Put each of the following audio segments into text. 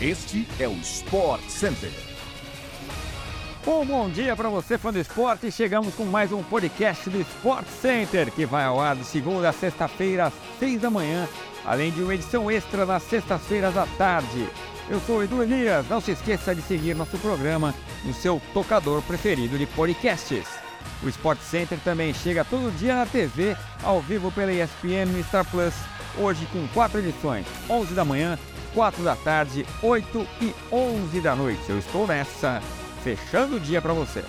Este é o Sport Center. Um bom dia para você, fã do esporte. Chegamos com mais um podcast do Sport Center, que vai ao ar de segunda a sexta-feira, às seis da manhã, além de uma edição extra nas sextas-feiras à tarde. Eu sou Edu Elias. Não se esqueça de seguir nosso programa no seu tocador preferido de podcasts. O Sport Center também chega todo dia na TV, ao vivo pela ESPN no Star Plus, hoje com quatro edições, 11 da manhã, 4 da tarde, 8 e 11 da noite. Eu estou nessa, fechando o dia para você.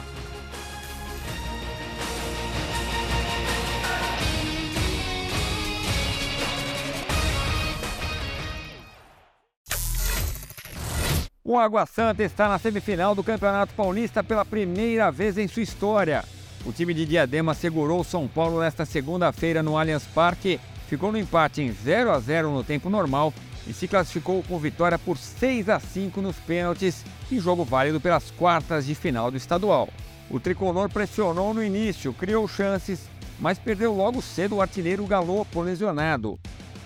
O Água Santa está na semifinal do Campeonato Paulista pela primeira vez em sua história. O time de Diadema segurou São Paulo nesta segunda-feira no Allianz Parque, ficou no empate em 0 a 0 no tempo normal e se classificou com vitória por 6 a 5 nos pênaltis e jogo válido pelas quartas de final do estadual. O tricolor pressionou no início, criou chances, mas perdeu logo cedo o artilheiro Galo por lesionado.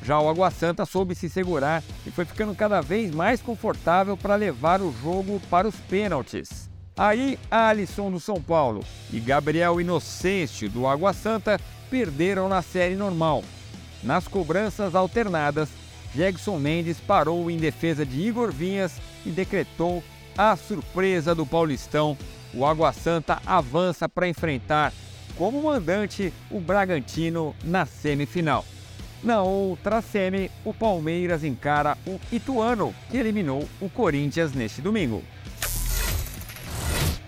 Já o Água Santa soube se segurar e foi ficando cada vez mais confortável para levar o jogo para os pênaltis. Aí, Alisson do São Paulo e Gabriel Inocêncio do Água Santa perderam na série normal. Nas cobranças alternadas, Jackson Mendes parou em defesa de Igor Vinhas e decretou a surpresa do Paulistão. O Água Santa avança para enfrentar como mandante o Bragantino na semifinal. Na outra semi, o Palmeiras encara o Ituano, que eliminou o Corinthians neste domingo.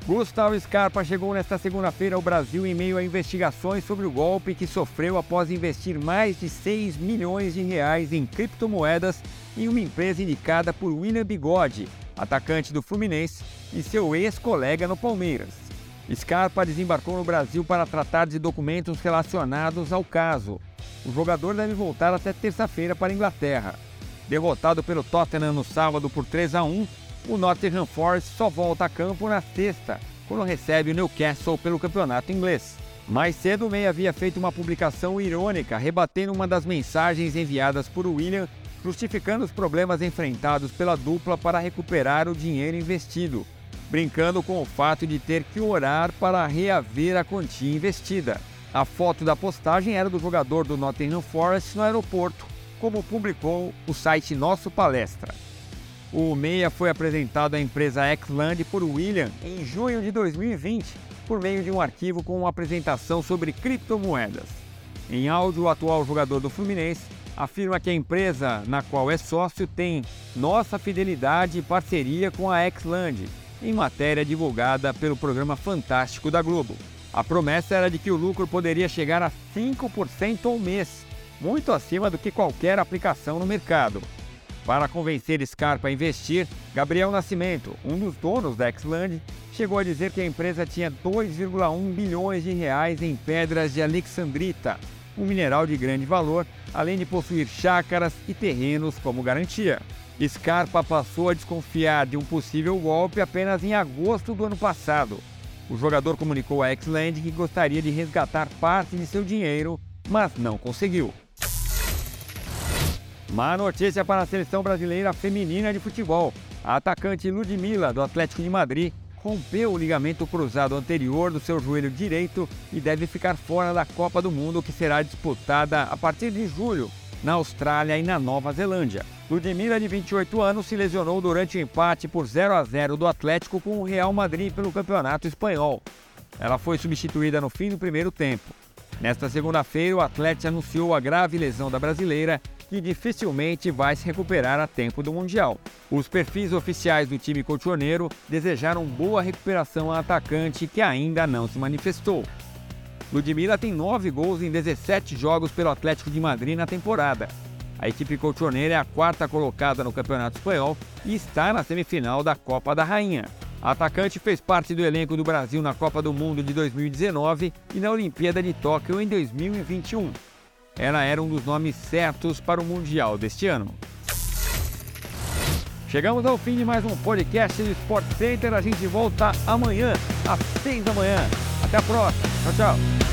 Gustavo Scarpa chegou nesta segunda-feira ao Brasil em meio a investigações sobre o golpe que sofreu após investir mais de 6 milhões de reais em criptomoedas em uma empresa indicada por William Bigode, atacante do Fluminense e seu ex-colega no Palmeiras. Scarpa desembarcou no Brasil para tratar de documentos relacionados ao caso. O jogador deve voltar até terça-feira para a Inglaterra. Derrotado pelo Tottenham no sábado por 3 a 1, o Nottingham Forest só volta a campo na sexta, quando recebe o Newcastle pelo campeonato inglês. Mais cedo, o May havia feito uma publicação irônica, rebatendo uma das mensagens enviadas por William, justificando os problemas enfrentados pela dupla para recuperar o dinheiro investido, brincando com o fato de ter que orar para reaver a quantia investida. A foto da postagem era do jogador do Nottingham Forest no aeroporto, como publicou o site Nosso Palestra. O Meia foi apresentado à empresa Xland por William em junho de 2020, por meio de um arquivo com uma apresentação sobre criptomoedas. Em áudio, o atual jogador do Fluminense afirma que a empresa na qual é sócio tem nossa fidelidade e parceria com a Xland, em matéria divulgada pelo programa Fantástico da Globo. A promessa era de que o lucro poderia chegar a 5% ao mês, muito acima do que qualquer aplicação no mercado. Para convencer Scarpa a investir, Gabriel Nascimento, um dos donos da Xland, chegou a dizer que a empresa tinha 2,1 bilhões de reais em pedras de alexandrita, um mineral de grande valor, além de possuir chácaras e terrenos como garantia. Scarpa passou a desconfiar de um possível golpe apenas em agosto do ano passado. O jogador comunicou à Xland que gostaria de resgatar parte de seu dinheiro, mas não conseguiu. Má notícia para a seleção brasileira feminina de futebol. A atacante Ludmilla, do Atlético de Madrid, rompeu o ligamento cruzado anterior do seu joelho direito e deve ficar fora da Copa do Mundo, que será disputada a partir de julho, na Austrália e na Nova Zelândia. Ludmilla, de 28 anos, se lesionou durante o empate por 0 a 0 do Atlético com o Real Madrid pelo Campeonato Espanhol. Ela foi substituída no fim do primeiro tempo. Nesta segunda-feira, o Atlético anunciou a grave lesão da brasileira, que dificilmente vai se recuperar a tempo do Mundial. Os perfis oficiais do time colchoneiro desejaram boa recuperação à atacante, que ainda não se manifestou. Ludmilla tem 9 gols em 17 jogos pelo Atlético de Madrid na temporada. A equipe colchoneira é a quarta colocada no Campeonato Espanhol e está na semifinal da Copa da Rainha. Atacante fez parte do elenco do Brasil na Copa do Mundo de 2019 e na Olimpíada de Tóquio em 2021. Ela era um dos nomes certos para o Mundial deste ano. Chegamos ao fim de mais um podcast do Sport Center. A gente volta amanhã, às 6 da manhã. Até a próxima. Tchau, tchau.